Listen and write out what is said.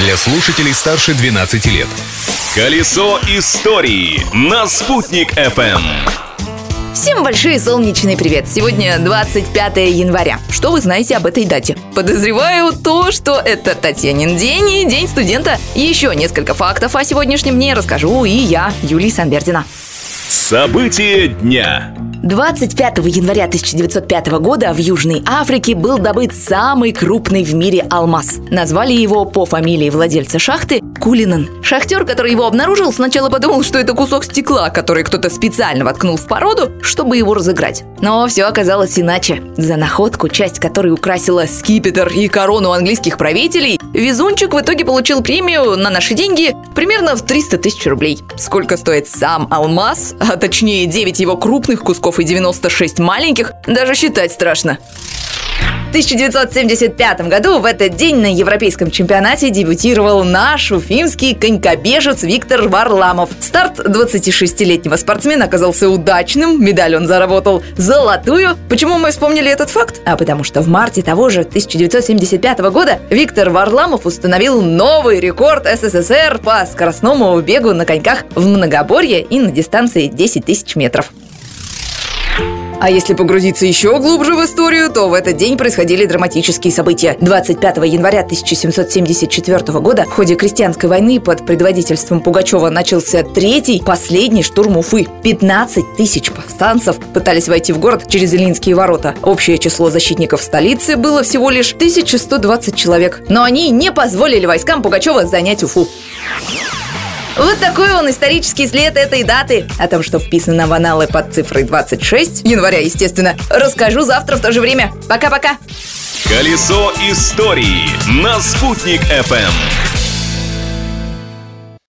для слушателей старше 12 лет. Колесо истории на «Спутник FM. Всем большой солнечный привет! Сегодня 25 января. Что вы знаете об этой дате? Подозреваю то, что это Татьянин день и день студента. Еще несколько фактов о сегодняшнем дне расскажу и я, Юлия Санбердина. События дня. 25 января 1905 года в Южной Африке был добыт самый крупный в мире алмаз. Назвали его по фамилии владельца шахты Кулинан. Шахтер, который его обнаружил, сначала подумал, что это кусок стекла, который кто-то специально воткнул в породу, чтобы его разыграть. Но все оказалось иначе. За находку, часть которой украсила скипетр и корону английских правителей, везунчик в итоге получил премию на наши деньги примерно в 300 тысяч рублей. Сколько стоит сам алмаз, а точнее 9 его крупных кусков и 96 маленьких, даже считать страшно. В 1975 году в этот день на европейском чемпионате дебютировал наш уфимский конькобежец Виктор Варламов. Старт 26-летнего спортсмена оказался удачным, медаль он заработал золотую. Почему мы вспомнили этот факт? А потому что в марте того же 1975 года Виктор Варламов установил новый рекорд СССР по скоростному бегу на коньках в многоборье и на дистанции 10 тысяч метров. А если погрузиться еще глубже в историю, то в этот день происходили драматические события. 25 января 1774 года в ходе крестьянской войны под предводительством Пугачева начался третий, последний штурм Уфы. 15 тысяч повстанцев пытались войти в город через Илинские ворота. Общее число защитников столицы было всего лишь 1120 человек. Но они не позволили войскам Пугачева занять Уфу. Вот такой он исторический след этой даты. О том, что вписано в аналы под цифрой 26, января, естественно, расскажу завтра в то же время. Пока-пока. Колесо истории на «Спутник FM.